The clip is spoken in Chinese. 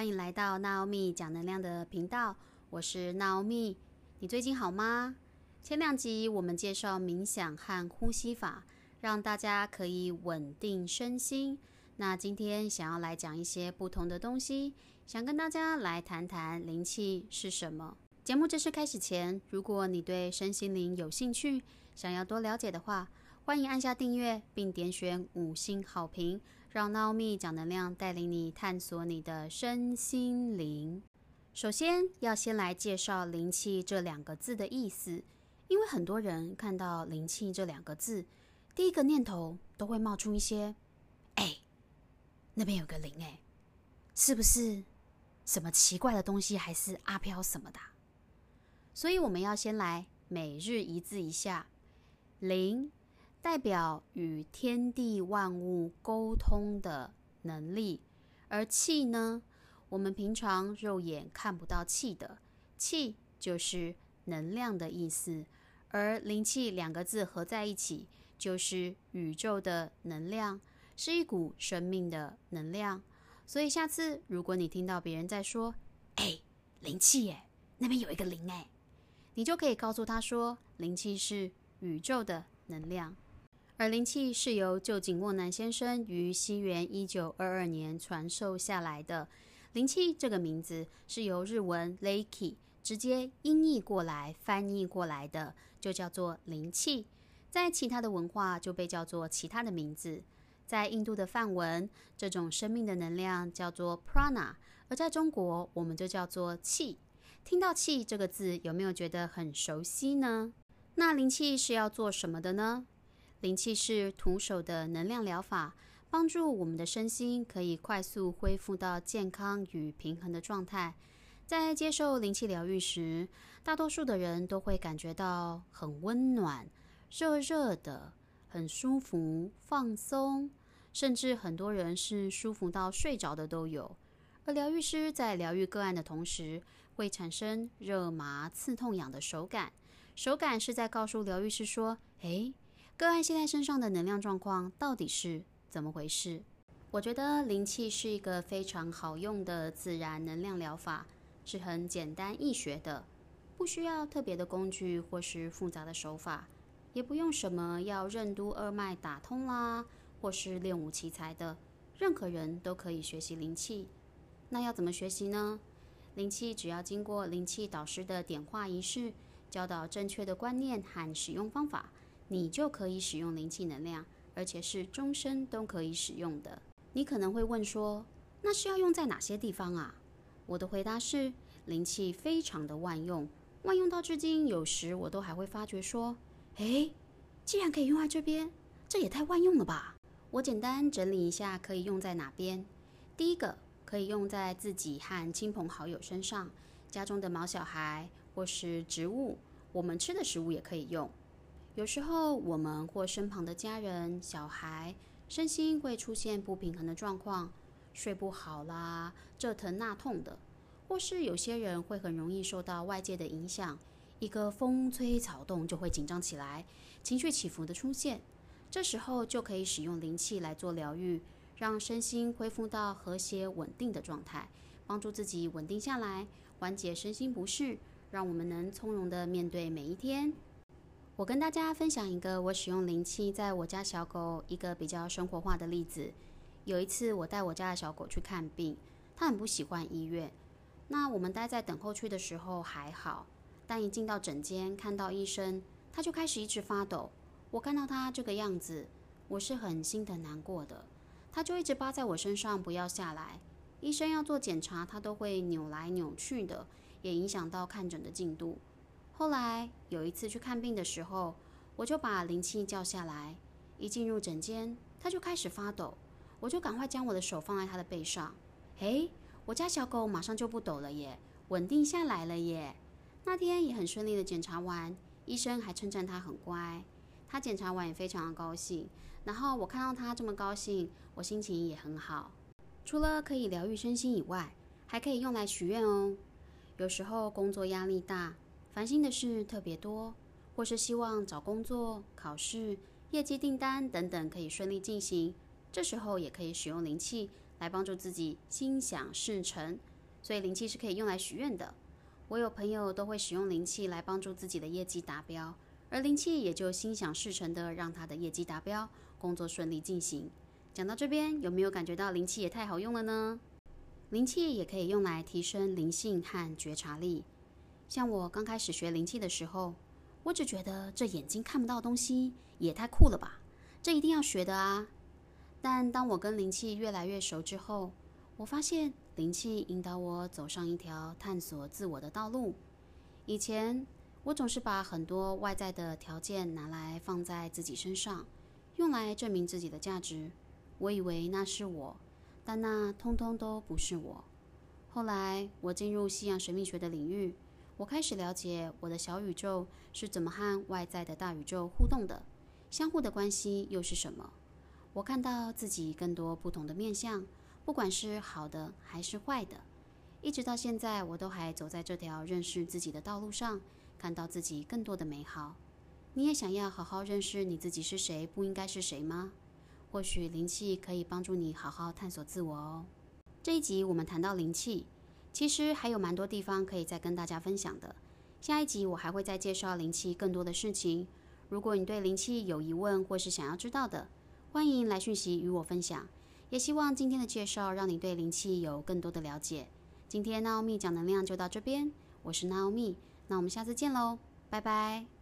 欢迎来到娜奥米讲能量的频道，我是娜奥米。你最近好吗？前两集我们介绍冥想和呼吸法，让大家可以稳定身心。那今天想要来讲一些不同的东西，想跟大家来谈谈灵气是什么。节目正式开始前，如果你对身心灵有兴趣，想要多了解的话，欢迎按下订阅并点选五星好评。让 Naomi 讲能量带领你探索你的身心灵。首先要先来介绍“灵气”这两个字的意思，因为很多人看到“灵气”这两个字，第一个念头都会冒出一些：“哎，那边有个灵，哎，是不是什么奇怪的东西，还是阿飘什么的？”所以我们要先来每日一字一下“灵”。代表与天地万物沟通的能力，而气呢？我们平常肉眼看不到气的，气就是能量的意思。而灵气两个字合在一起，就是宇宙的能量，是一股生命的能量。所以下次如果你听到别人在说“哎，灵气耶，那边有一个灵哎”，你就可以告诉他说，灵气是宇宙的能量。而灵气是由旧井沃南先生于西元一九二二年传授下来的。灵气这个名字是由日文 “laki” 直接音译过来、翻译过来的，就叫做灵气。在其他的文化就被叫做其他的名字。在印度的梵文，这种生命的能量叫做 prana，而在中国我们就叫做气。听到“气”这个字，有没有觉得很熟悉呢？那灵气是要做什么的呢？灵气是徒手的能量疗法，帮助我们的身心可以快速恢复到健康与平衡的状态。在接受灵气疗愈时，大多数的人都会感觉到很温暖、热热的，很舒服、放松，甚至很多人是舒服到睡着的都有。而疗愈师在疗愈个案的同时，会产生热麻、刺痛、痒的手感，手感是在告诉疗愈师说：“诶。”个案现在身上的能量状况到底是怎么回事？我觉得灵气是一个非常好用的自然能量疗法，是很简单易学的，不需要特别的工具或是复杂的手法，也不用什么要任督二脉打通啦，或是练武奇才的，任何人都可以学习灵气。那要怎么学习呢？灵气只要经过灵气导师的点化仪式，教导正确的观念和使用方法。你就可以使用灵气能量，而且是终身都可以使用的。你可能会问说，那是要用在哪些地方啊？我的回答是，灵气非常的万用，万用到至今，有时我都还会发觉说，诶，既然可以用在这边，这也太万用了吧？我简单整理一下，可以用在哪边。第一个，可以用在自己和亲朋好友身上，家中的毛小孩或是植物，我们吃的食物也可以用。有时候，我们或身旁的家人、小孩身心会出现不平衡的状况，睡不好啦，这疼那痛的；或是有些人会很容易受到外界的影响，一个风吹草动就会紧张起来，情绪起伏的出现。这时候就可以使用灵气来做疗愈，让身心恢复到和谐稳定的状态，帮助自己稳定下来，缓解身心不适，让我们能从容的面对每一天。我跟大家分享一个我使用灵气在我家小狗一个比较生活化的例子。有一次，我带我家的小狗去看病，它很不喜欢医院。那我们待在等候区的时候还好，但一进到诊间看到医生，它就开始一直发抖。我看到它这个样子，我是很心疼难过的。它就一直扒在我身上不要下来。医生要做检查，它都会扭来扭去的，也影响到看诊的进度。后来有一次去看病的时候，我就把灵气叫下来。一进入诊间，他就开始发抖，我就赶快将我的手放在他的背上。诶，我家小狗马上就不抖了耶，稳定下来了耶。那天也很顺利的检查完，医生还称赞他很乖。他检查完也非常的高兴。然后我看到他这么高兴，我心情也很好。除了可以疗愈身心以外，还可以用来许愿哦。有时候工作压力大。烦心的事特别多，或是希望找工作、考试、业绩订单等等可以顺利进行，这时候也可以使用灵气来帮助自己心想事成。所以灵气是可以用来许愿的。我有朋友都会使用灵气来帮助自己的业绩达标，而灵气也就心想事成的让他的业绩达标，工作顺利进行。讲到这边，有没有感觉到灵气也太好用了呢？灵气也可以用来提升灵性和觉察力。像我刚开始学灵气的时候，我只觉得这眼睛看不到东西也太酷了吧，这一定要学的啊！但当我跟灵气越来越熟之后，我发现灵气引导我走上一条探索自我的道路。以前我总是把很多外在的条件拿来放在自己身上，用来证明自己的价值。我以为那是我，但那通通都不是我。后来我进入西洋神秘学的领域。我开始了解我的小宇宙是怎么和外在的大宇宙互动的，相互的关系又是什么？我看到自己更多不同的面相，不管是好的还是坏的。一直到现在，我都还走在这条认识自己的道路上，看到自己更多的美好。你也想要好好认识你自己是谁，不应该是谁吗？或许灵气可以帮助你好好探索自我哦。这一集我们谈到灵气。其实还有蛮多地方可以再跟大家分享的。下一集我还会再介绍灵气更多的事情。如果你对灵气有疑问或是想要知道的，欢迎来讯息与我分享。也希望今天的介绍让你对灵气有更多的了解。今天 Naomi 讲能量就到这边，我是 Naomi，那我们下次见喽，拜拜。